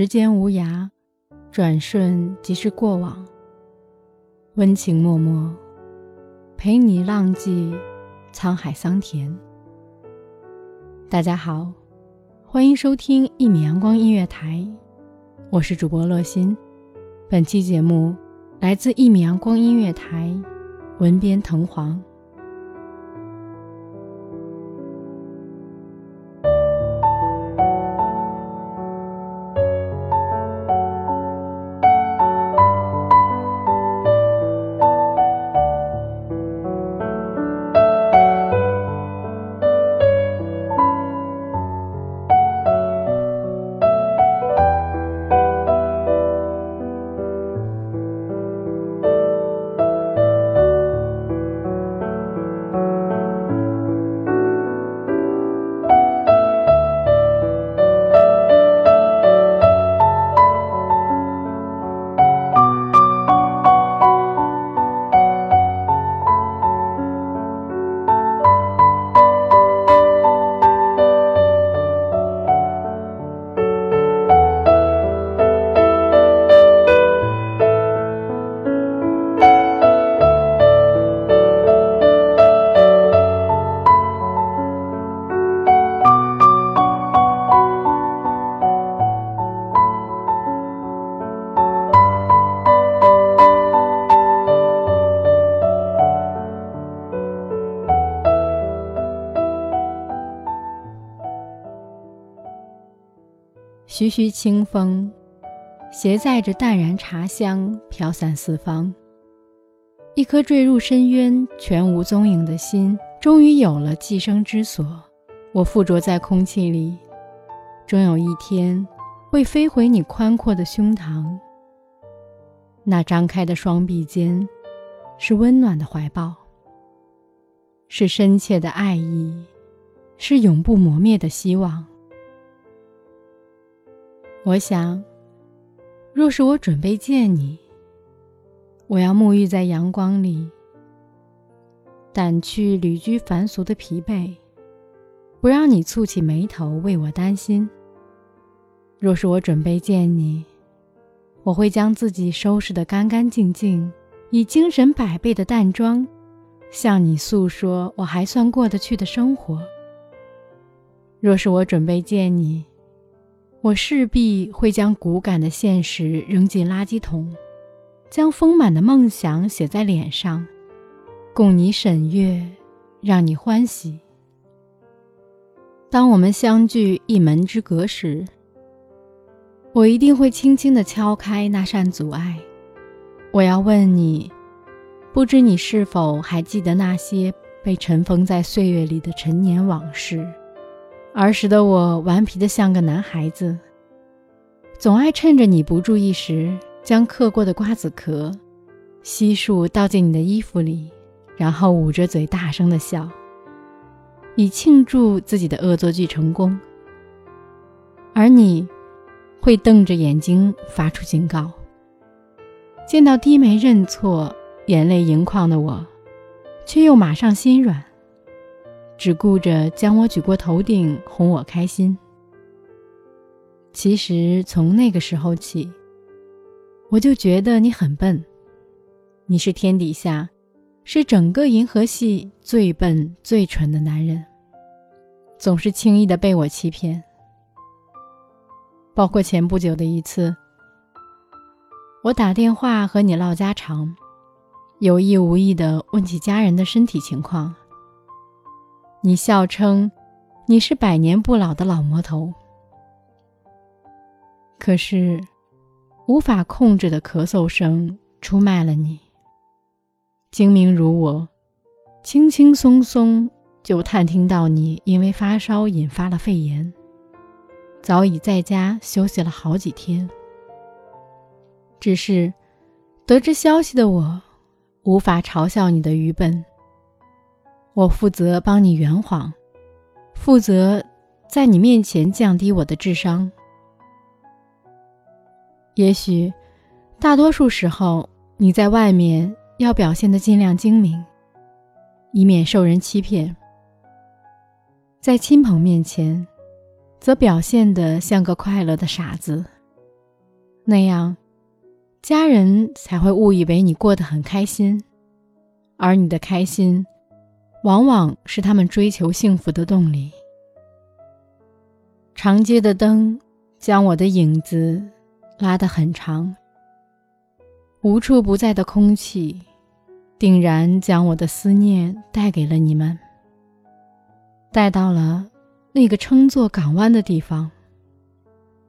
时间无涯，转瞬即是过往。温情脉脉，陪你浪迹沧海桑田。大家好，欢迎收听一米阳光音乐台，我是主播乐心。本期节目来自一米阳光音乐台，文编藤黄。徐徐清风，携载着淡然茶香，飘散四方。一颗坠入深渊、全无踪影的心，终于有了寄生之所。我附着在空气里，终有一天会飞回你宽阔的胸膛。那张开的双臂间，是温暖的怀抱，是深切的爱意，是永不磨灭的希望。我想，若是我准备见你，我要沐浴在阳光里，掸去旅居凡俗的疲惫，不让你蹙起眉头为我担心。若是我准备见你，我会将自己收拾得干干净净，以精神百倍的淡妆，向你诉说我还算过得去的生活。若是我准备见你，我势必会将骨感的现实扔进垃圾桶，将丰满的梦想写在脸上，供你审阅，让你欢喜。当我们相距一门之隔时，我一定会轻轻地敲开那扇阻碍。我要问你，不知你是否还记得那些被尘封在岁月里的陈年往事？儿时的我顽皮的像个男孩子，总爱趁着你不注意时，将嗑过的瓜子壳悉数倒进你的衣服里，然后捂着嘴大声的笑，以庆祝自己的恶作剧成功。而你，会瞪着眼睛发出警告。见到低眉认错、眼泪盈眶的我，却又马上心软。只顾着将我举过头顶，哄我开心。其实从那个时候起，我就觉得你很笨，你是天底下，是整个银河系最笨最蠢的男人，总是轻易的被我欺骗。包括前不久的一次，我打电话和你唠家常，有意无意的问起家人的身体情况。你笑称你是百年不老的老魔头，可是无法控制的咳嗽声出卖了你。精明如我，轻轻松松就探听到你因为发烧引发了肺炎，早已在家休息了好几天。只是得知消息的我，无法嘲笑你的愚笨。我负责帮你圆谎，负责在你面前降低我的智商。也许，大多数时候你在外面要表现的尽量精明，以免受人欺骗；在亲朋面前，则表现得像个快乐的傻子。那样，家人才会误以为你过得很开心，而你的开心。往往是他们追求幸福的动力。长街的灯将我的影子拉得很长，无处不在的空气定然将我的思念带给了你们，带到了那个称作港湾的地方。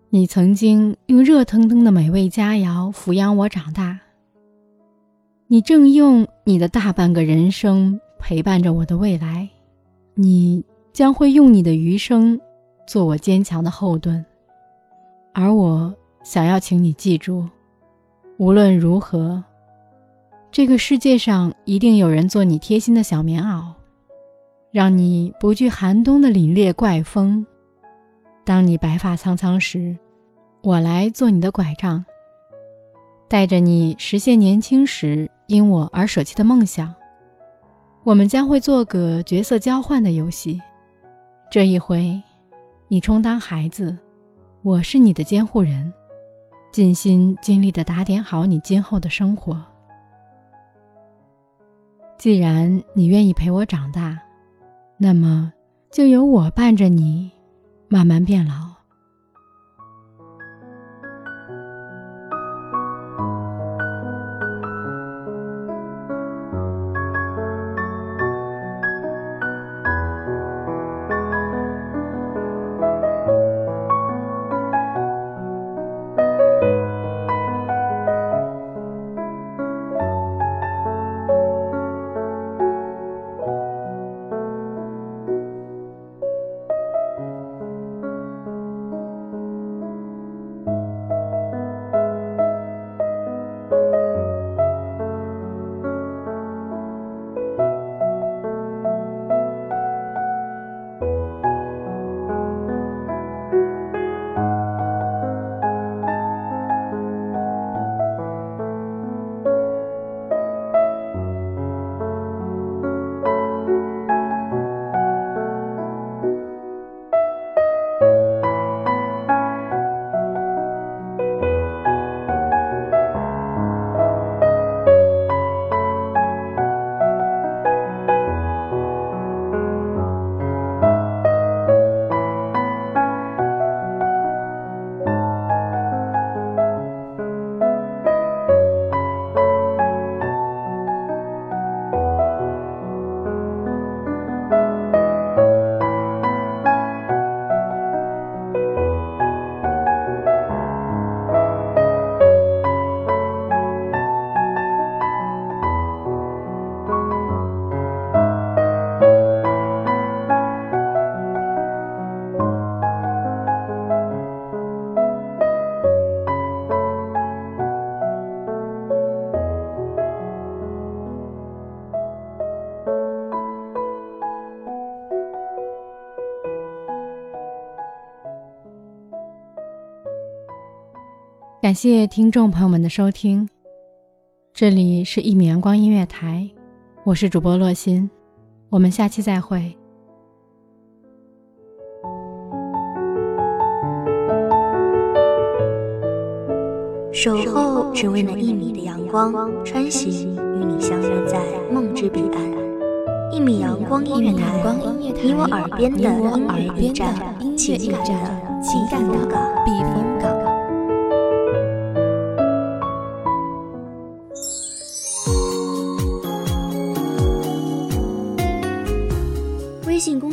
你曾经用热腾腾的美味佳肴抚养我长大，你正用你的大半个人生。陪伴着我的未来，你将会用你的余生做我坚强的后盾，而我想要请你记住，无论如何，这个世界上一定有人做你贴心的小棉袄，让你不惧寒冬的凛冽怪风。当你白发苍苍时，我来做你的拐杖，带着你实现年轻时因我而舍弃的梦想。我们将会做个角色交换的游戏，这一回，你充当孩子，我是你的监护人，尽心尽力地打点好你今后的生活。既然你愿意陪我长大，那么就由我伴着你，慢慢变老。感谢听众朋友们的收听，这里是一米阳光音乐台，我是主播洛心，我们下期再会。守候只为那一米的阳光，穿行与你相约在梦之彼岸。一米阳光音乐台，你我耳边的，我耳边的，音感的，情感的。